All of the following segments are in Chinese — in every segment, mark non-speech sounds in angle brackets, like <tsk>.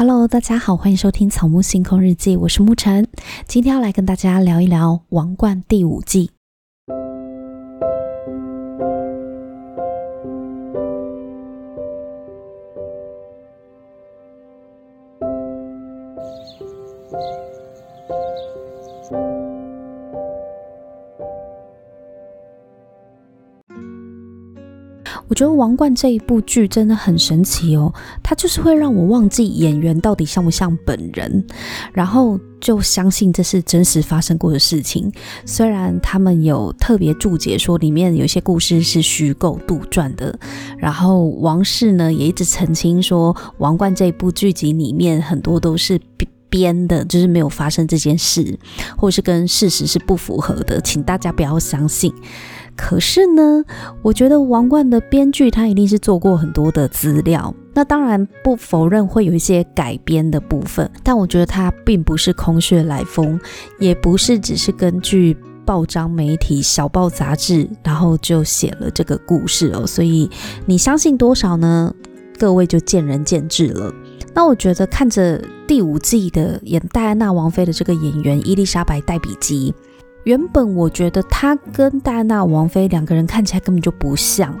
Hello，大家好，欢迎收听《草木星空日记》，我是沐晨，今天要来跟大家聊一聊《王冠》第五季。觉得《王冠》这一部剧真的很神奇哦，它就是会让我忘记演员到底像不像本人，然后就相信这是真实发生过的事情。虽然他们有特别注解说里面有些故事是虚构杜撰的，然后王室呢也一直澄清说，《王冠》这一部剧集里面很多都是编的，就是没有发生这件事，或是跟事实是不符合的，请大家不要相信。可是呢，我觉得《王冠》的编剧他一定是做过很多的资料，那当然不否认会有一些改编的部分，但我觉得他并不是空穴来风，也不是只是根据报章媒体、小报杂志，然后就写了这个故事哦。所以你相信多少呢？各位就见仁见智了。那我觉得看着第五季的演戴安娜王妃的这个演员伊丽莎白·戴比基。原本我觉得她跟戴安娜王妃两个人看起来根本就不像，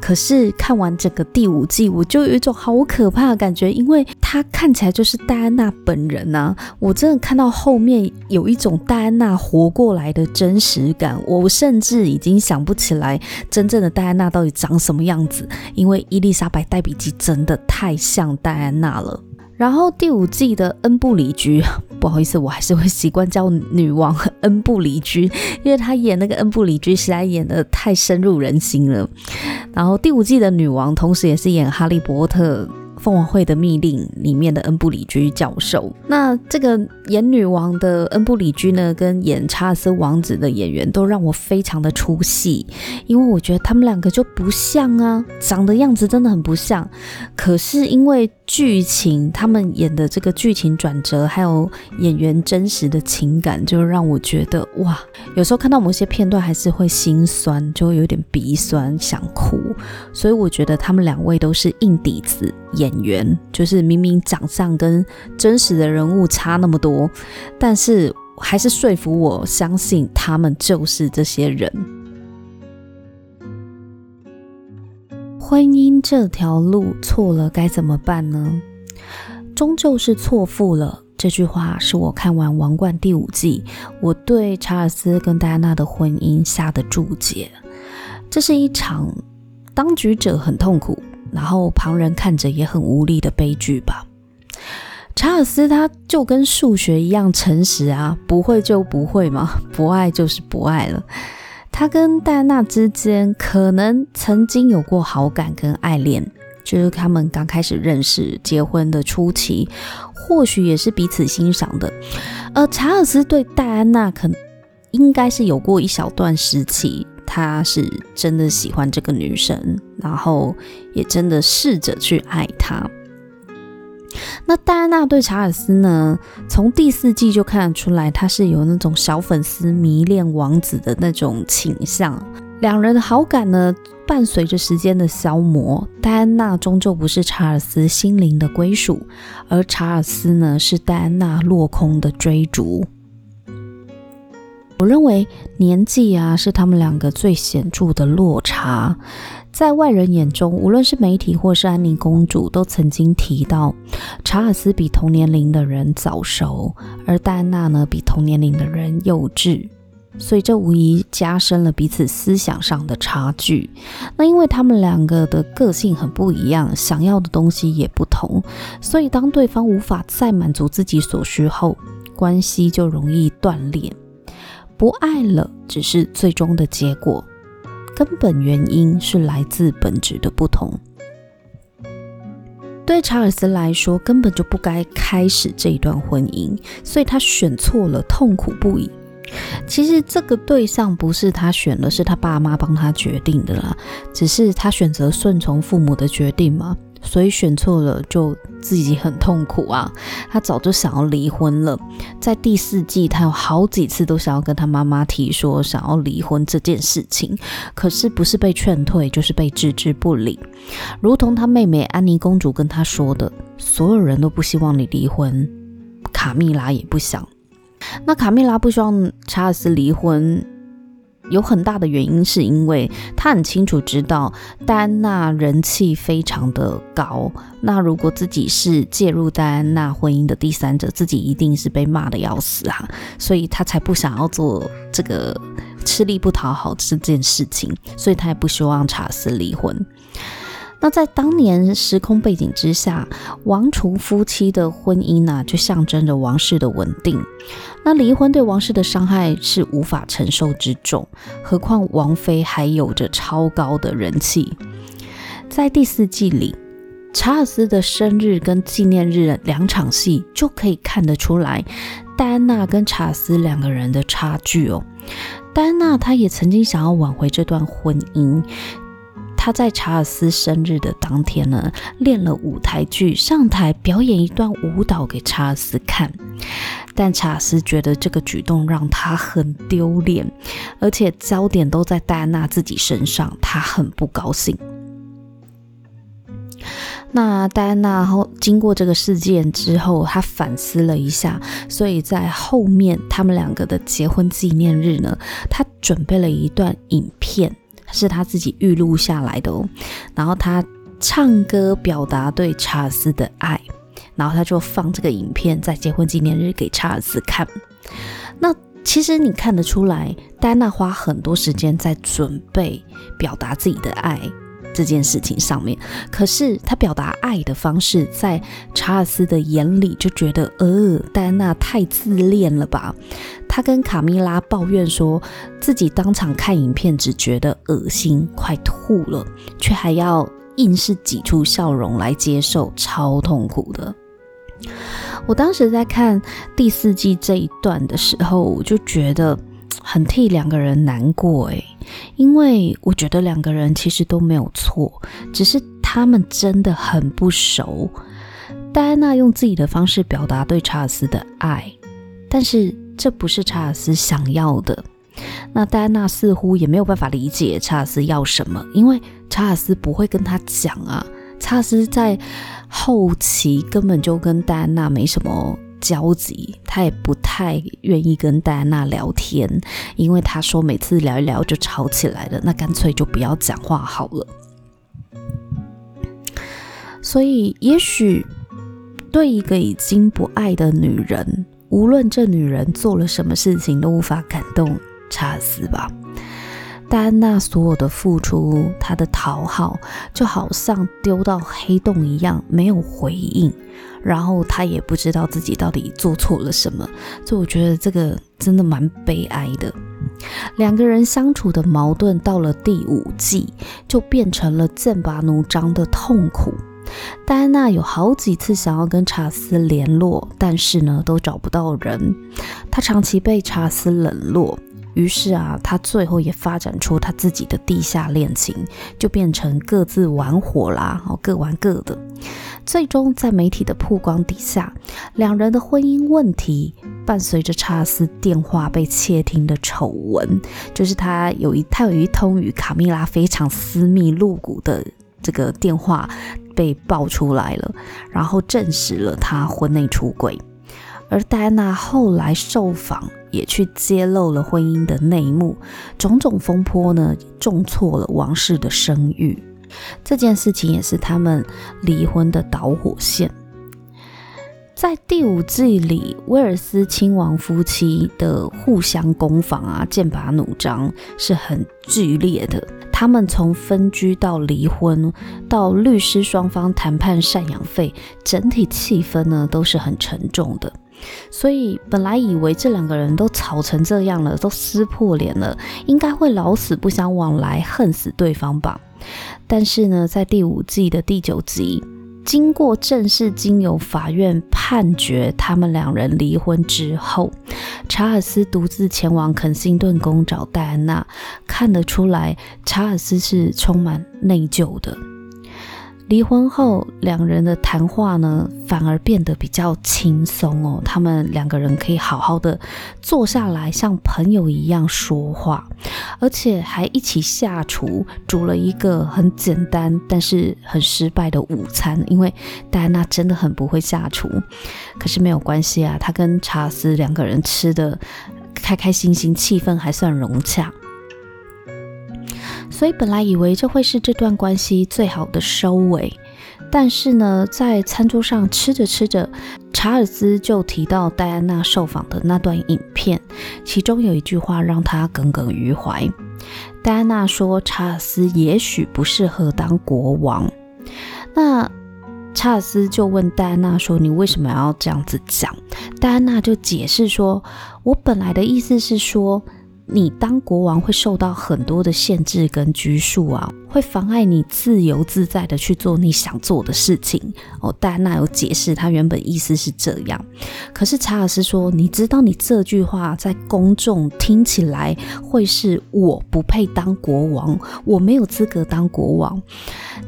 可是看完整个第五季，我就有一种好可怕的感觉，因为她看起来就是戴安娜本人啊！我真的看到后面有一种戴安娜活过来的真实感，我甚至已经想不起来真正的戴安娜到底长什么样子，因为伊丽莎白·戴比基真的太像戴安娜了。然后第五季的恩布里居，<laughs> 不好意思，我还是会习惯叫女王恩布里居，因为她演那个恩布里居实在演的太深入人心了。然后第五季的女王，同时也是演《哈利波特》。凤凰会的密令里面的恩布里居教授，那这个演女王的恩布里居呢，跟演查尔斯王子的演员都让我非常的出戏，因为我觉得他们两个就不像啊，长的样子真的很不像。可是因为剧情，他们演的这个剧情转折，还有演员真实的情感，就让我觉得哇，有时候看到某些片段还是会心酸，就会有点鼻酸，想哭。所以我觉得他们两位都是硬底子演员，就是明明长相跟真实的人物差那么多，但是还是说服我相信他们就是这些人。婚姻这条路错了该怎么办呢？终究是错付了。这句话是我看完《王冠》第五季，我对查尔斯跟戴安娜的婚姻下的注解。这是一场当局者很痛苦。然后旁人看着也很无力的悲剧吧。查尔斯他就跟数学一样诚实啊，不会就不会嘛，<laughs> 不爱就是不爱了。他跟戴安娜之间可能曾经有过好感跟爱恋，就是他们刚开始认识、结婚的初期，或许也是彼此欣赏的。而查尔斯对戴安娜可应该是有过一小段时期。他是真的喜欢这个女生，然后也真的试着去爱她。那戴安娜对查尔斯呢？从第四季就看得出来，他是有那种小粉丝迷恋王子的那种倾向。两人的好感呢，伴随着时间的消磨，戴安娜终究不是查尔斯心灵的归属，而查尔斯呢，是戴安娜落空的追逐。我认为年纪啊是他们两个最显著的落差，在外人眼中，无论是媒体或是安妮公主，都曾经提到查尔斯比同年龄的人早熟，而戴安娜呢比同年龄的人幼稚，所以这无疑加深了彼此思想上的差距。那因为他们两个的个性很不一样，想要的东西也不同，所以当对方无法再满足自己所需后，关系就容易断裂。不爱了，只是最终的结果，根本原因是来自本质的不同。对查尔斯来说，根本就不该开始这一段婚姻，所以他选错了，痛苦不已。其实这个对象不是他选的，是他爸妈帮他决定的啦。只是他选择顺从父母的决定嘛，所以选错了就自己很痛苦啊。他早就想要离婚了，在第四季他有好几次都想要跟他妈妈提说想要离婚这件事情，可是不是被劝退就是被置之不理。如同他妹妹安妮公主跟他说的，所有人都不希望你离婚，卡蜜拉也不想。那卡蜜拉不希望查尔斯离婚。有很大的原因是因为他很清楚知道戴安娜人气非常的高，那如果自己是介入戴安娜婚姻的第三者，自己一定是被骂的要死啊，所以他才不想要做这个吃力不讨好这件事情，所以他也不希望查斯离婚。那在当年时空背景之下，王储夫妻的婚姻呢、就象征着王室的稳定。那离婚对王室的伤害是无法承受之重，何况王妃还有着超高的人气。在第四季里，查尔斯的生日跟纪念日两场戏就可以看得出来，戴安娜跟查尔斯两个人的差距哦。戴安娜她也曾经想要挽回这段婚姻。他在查尔斯生日的当天呢，练了舞台剧，上台表演一段舞蹈给查尔斯看。但查尔斯觉得这个举动让他很丢脸，而且焦点都在戴安娜自己身上，他很不高兴。那戴安娜后经过这个事件之后，她反思了一下，所以在后面他们两个的结婚纪念日呢，她准备了一段影片。是他自己预录下来的哦，然后他唱歌表达对查尔斯的爱，然后他就放这个影片在结婚纪念日给查尔斯看。那其实你看得出来，戴安娜花很多时间在准备表达自己的爱。这件事情上面，可是他表达爱的方式，在查尔斯的眼里就觉得，呃，戴安娜太自恋了吧？他跟卡米拉抱怨说，自己当场看影片只觉得恶心，快吐了，却还要硬是挤出笑容来接受，超痛苦的。我当时在看第四季这一段的时候，我就觉得。很替两个人难过诶，因为我觉得两个人其实都没有错，只是他们真的很不熟。戴安娜用自己的方式表达对查尔斯的爱，但是这不是查尔斯想要的。那戴安娜似乎也没有办法理解查尔斯要什么，因为查尔斯不会跟他讲啊。查尔斯在后期根本就跟戴安娜没什么。焦急，他也不太愿意跟戴安娜聊天，因为他说每次聊一聊就吵起来了，那干脆就不要讲话好了。所以，也许对一个已经不爱的女人，无论这女人做了什么事情，都无法感动查尔斯吧。戴安娜所有的付出，她的讨好，就好像丢到黑洞一样，没有回应。然后她也不知道自己到底做错了什么，所以我觉得这个真的蛮悲哀的。两个人相处的矛盾到了第五季，就变成了剑拔弩张的痛苦。戴安娜有好几次想要跟查斯联络，但是呢，都找不到人。她长期被查斯冷落。于是啊，他最后也发展出他自己的地下恋情，就变成各自玩火啦，哦，各玩各的。最终在媒体的曝光底下，两人的婚姻问题伴随着查尔斯电话被窃听的丑闻，就是他有一他有一通与卡蜜拉非常私密露骨的这个电话被爆出来了，然后证实了他婚内出轨。而戴安娜后来受访，也去揭露了婚姻的内幕，种种风波呢，重挫了王室的声誉。这件事情也是他们离婚的导火线。在第五季里，威尔斯亲王夫妻的互相攻防啊，剑拔弩张是很剧烈的。他们从分居到离婚，到律师双方谈判赡养费，整体气氛呢都是很沉重的。所以本来以为这两个人都吵成这样了，都撕破脸了，应该会老死不相往来，恨死对方吧。但是呢，在第五季的第九集，经过正式经由法院判决他们两人离婚之后，查尔斯独自前往肯辛顿宫找戴安娜，看得出来查尔斯是充满内疚的。离婚后，两人的谈话呢，反而变得比较轻松哦。他们两个人可以好好的坐下来，像朋友一样说话，而且还一起下厨，煮了一个很简单但是很失败的午餐。因为戴安娜真的很不会下厨，可是没有关系啊，她跟查斯两个人吃的开开心心，气氛还算融洽。所以本来以为这会是这段关系最好的收尾，但是呢，在餐桌上吃着吃着，查尔斯就提到戴安娜受访的那段影片，其中有一句话让他耿耿于怀。戴安娜说：“查尔斯也许不适合当国王。”那查尔斯就问戴安娜说：“你为什么要这样子讲？”戴安娜就解释说：“我本来的意思是说。”你当国王会受到很多的限制跟拘束啊，会妨碍你自由自在的去做你想做的事情哦。戴安娜有解释，她原本意思是这样，可是查尔斯说：“你知道，你这句话在公众听起来会是我不配当国王，我没有资格当国王。”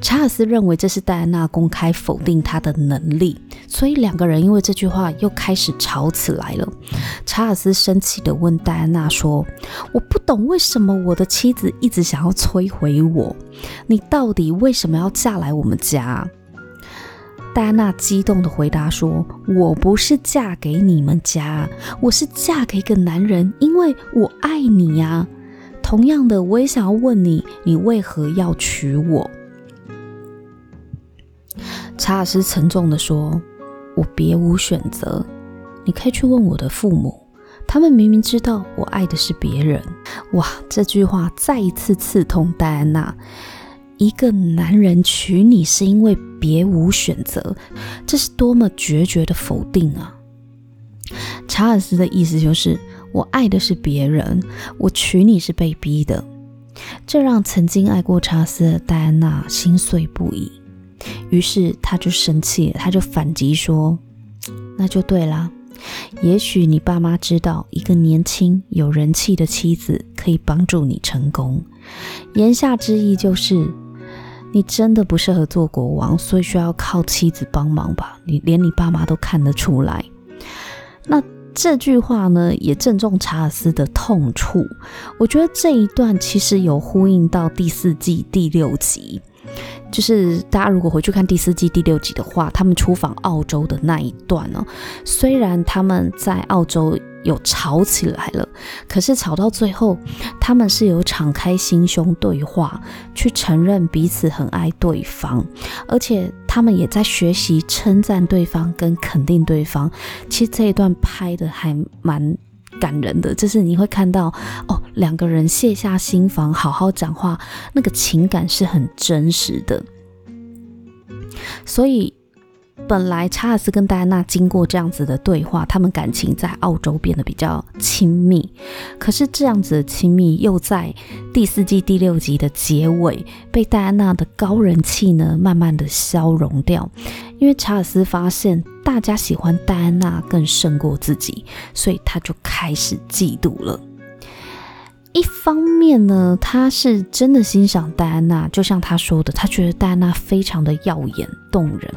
查尔斯认为这是戴安娜公开否定他的能力，所以两个人因为这句话又开始吵起来了。查尔斯生气地问戴安娜说：“我不懂为什么我的妻子一直想要摧毁我，你到底为什么要嫁来我们家？”戴安娜激动地回答说：“我不是嫁给你们家，我是嫁给一个男人，因为我爱你呀。同样的，我也想要问你，你为何要娶我？”查尔斯沉重地说：“我别无选择，你可以去问我的父母，他们明明知道我爱的是别人。”哇，这句话再一次刺痛戴安娜。一个男人娶你是因为别无选择，这是多么决绝的否定啊！查尔斯的意思就是，我爱的是别人，我娶你是被逼的。这让曾经爱过查尔斯的戴安娜心碎不已。于是他就生气了，他就反击说：“ <tsk> 那就对啦，也许你爸妈知道一个年轻有人气的妻子可以帮助你成功。言下之意就是，你真的不适合做国王，所以需要靠妻子帮忙吧？你连你爸妈都看得出来。那这句话呢，也正中查尔斯的痛处。我觉得这一段其实有呼应到第四季第六集。”就是大家如果回去看第四季第六集的话，他们出访澳洲的那一段呢，虽然他们在澳洲有吵起来了，可是吵到最后，他们是有敞开心胸对话，去承认彼此很爱对方，而且他们也在学习称赞对方跟肯定对方。其实这一段拍的还蛮感人的，就是你会看到哦，两个人卸下心房，好好讲话，那个情感是很真实的。所以，本来查尔斯跟戴安娜经过这样子的对话，他们感情在澳洲变得比较亲密。可是，这样子的亲密又在第四季第六集的结尾，被戴安娜的高人气呢，慢慢的消融掉。因为查尔斯发现大家喜欢戴安娜更胜过自己，所以他就开始嫉妒了。一方面呢，他是真的欣赏戴安娜，就像他说的，他觉得戴安娜非常的耀眼动人。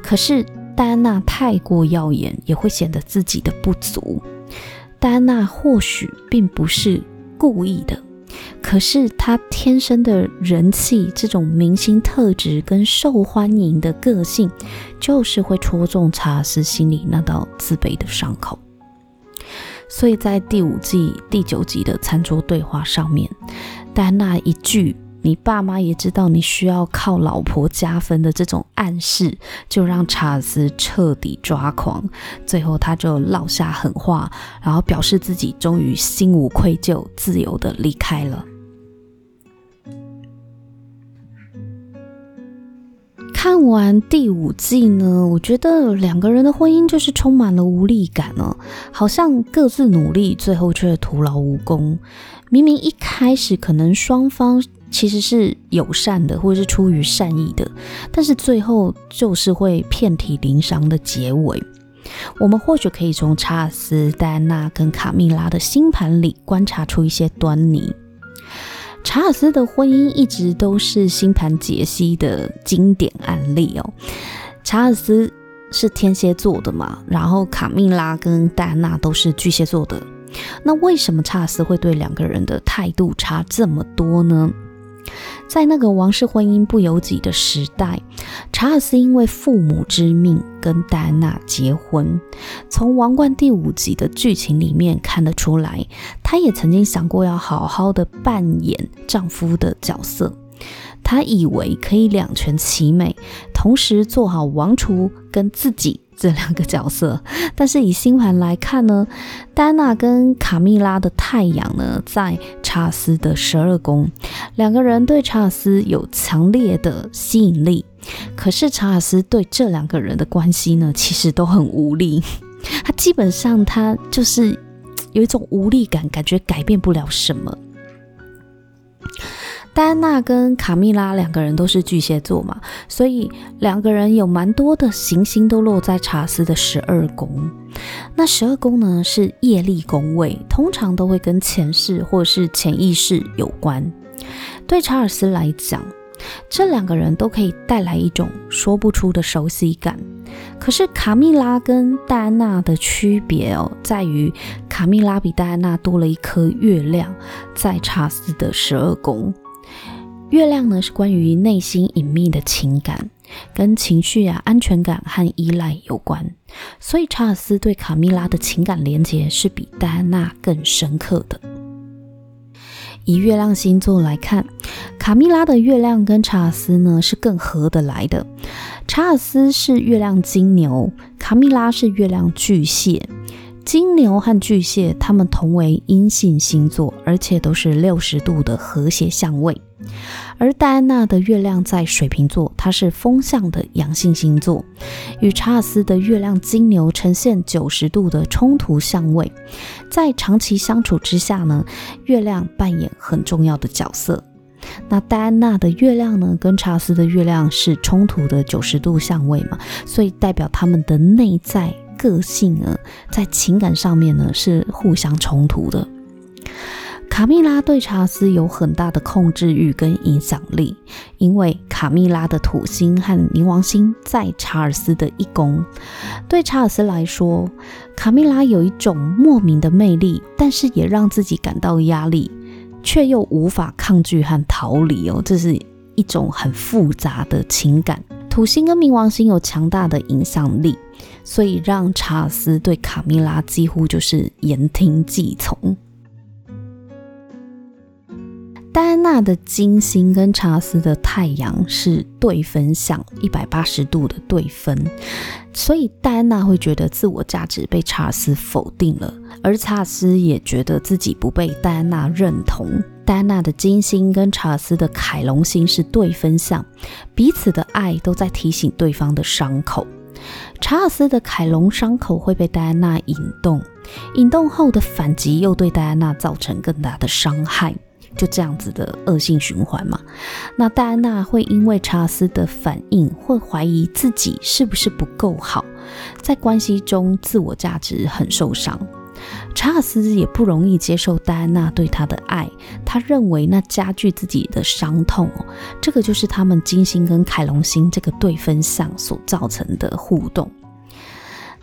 可是戴安娜太过耀眼，也会显得自己的不足。戴安娜或许并不是故意的，可是她天生的人气，这种明星特质跟受欢迎的个性，就是会戳中查尔斯心里那道自卑的伤口。所以在第五季第九集的餐桌对话上面，戴安娜一句“你爸妈也知道你需要靠老婆加分”的这种暗示，就让查尔斯彻底抓狂。最后他就落下狠话，然后表示自己终于心无愧疚，自由的离开了。看完第五季呢，我觉得两个人的婚姻就是充满了无力感哦，好像各自努力，最后却徒劳无功。明明一开始可能双方其实是友善的，或者是出于善意的，但是最后就是会遍体鳞伤的结尾。我们或许可以从查尔斯、戴安娜跟卡米拉的星盘里观察出一些端倪。查尔斯的婚姻一直都是星盘解析的经典案例哦。查尔斯是天蝎座的嘛，然后卡蜜拉跟戴安娜都是巨蟹座的。那为什么查尔斯会对两个人的态度差这么多呢？在那个王室婚姻不由己的时代，查尔斯因为父母之命跟戴安娜结婚。从《王冠》第五集的剧情里面看得出来，他也曾经想过要好好的扮演丈夫的角色。他以为可以两全其美，同时做好王储跟自己这两个角色。但是以星盘来看呢，戴安娜跟卡蜜拉的太阳呢在查尔斯的十二宫，两个人对查尔斯有强烈的吸引力。可是查尔斯对这两个人的关系呢，其实都很无力。<laughs> 他基本上他就是有一种无力感，感觉改变不了什么。戴安娜跟卡蜜拉两个人都是巨蟹座嘛，所以两个人有蛮多的行星都落在查尔斯的十二宫。那十二宫呢是业力宫位，通常都会跟前世或是潜意识有关。对查尔斯来讲，这两个人都可以带来一种说不出的熟悉感。可是卡蜜拉跟戴安娜的区别哦，在于卡蜜拉比戴安娜多了一颗月亮，在查尔斯的十二宫。月亮呢，是关于内心隐秘的情感，跟情绪啊、安全感和依赖有关。所以查尔斯对卡蜜拉的情感连结是比戴安娜更深刻的。以月亮星座来看，卡蜜拉的月亮跟查尔斯呢是更合得来的。查尔斯是月亮金牛，卡蜜拉是月亮巨蟹。金牛和巨蟹，他们同为阴性星座，而且都是六十度的和谐相位。而戴安娜的月亮在水瓶座，它是风象的阳性星座，与查尔斯的月亮金牛呈现九十度的冲突相位。在长期相处之下呢，月亮扮演很重要的角色。那戴安娜的月亮呢，跟查尔斯的月亮是冲突的九十度相位嘛，所以代表他们的内在。个性呢，在情感上面呢是互相冲突的。卡蜜拉对查尔斯有很大的控制欲跟影响力，因为卡蜜拉的土星和冥王星在查尔斯的一宫。对查尔斯来说，卡蜜拉有一种莫名的魅力，但是也让自己感到压力，却又无法抗拒和逃离哦，这是一种很复杂的情感。土星跟冥王星有强大的影响力。所以让查尔斯对卡蜜拉几乎就是言听计从。戴安娜的金星跟查尔斯的太阳是对分相，一百八十度的对分，所以戴安娜会觉得自我价值被查尔斯否定了，而查尔斯也觉得自己不被戴安娜认同。戴安娜的金星跟查尔斯的凯龙星是对分相，彼此的爱都在提醒对方的伤口。查尔斯的凯龙伤口会被戴安娜引动，引动后的反击又对戴安娜造成更大的伤害，就这样子的恶性循环嘛。那戴安娜会因为查尔斯的反应，会怀疑自己是不是不够好，在关系中自我价值很受伤。查尔斯也不容易接受戴安娜对他的爱，他认为那加剧自己的伤痛。这个就是他们金星跟凯龙星这个对分相所造成的互动。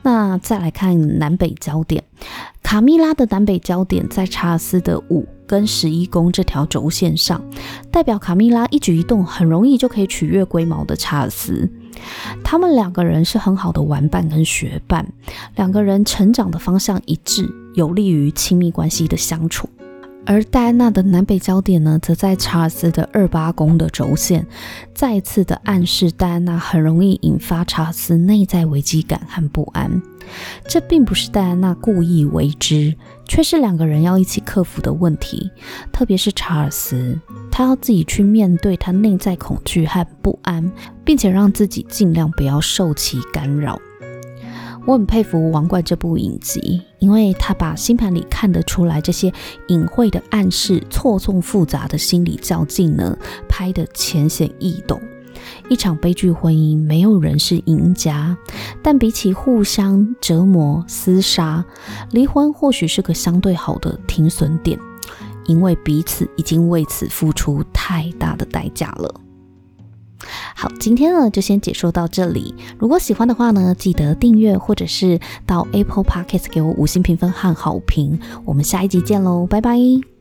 那再来看南北焦点，卡蜜拉的南北焦点在查尔斯的五跟十一宫这条轴线上，代表卡蜜拉一举一动很容易就可以取悦龟毛的查尔斯。他们两个人是很好的玩伴跟学伴，两个人成长的方向一致，有利于亲密关系的相处。而戴安娜的南北焦点呢，则在查尔斯的二八宫的轴线，再次的暗示戴安娜很容易引发查尔斯内在危机感和不安。这并不是戴安娜故意为之，却是两个人要一起克服的问题。特别是查尔斯，他要自己去面对他内在恐惧和不安，并且让自己尽量不要受其干扰。我很佩服《王冠》这部影集，因为他把星盘里看得出来这些隐晦的暗示、错综复杂的心理较劲呢，拍得浅显易懂。一场悲剧婚姻，没有人是赢家，但比起互相折磨、厮杀，离婚或许是个相对好的停损点。因为彼此已经为此付出太大的代价了。好，今天呢就先解说到这里。如果喜欢的话呢，记得订阅或者是到 Apple Podcast 给我五星评分和好评。我们下一集见喽，拜拜。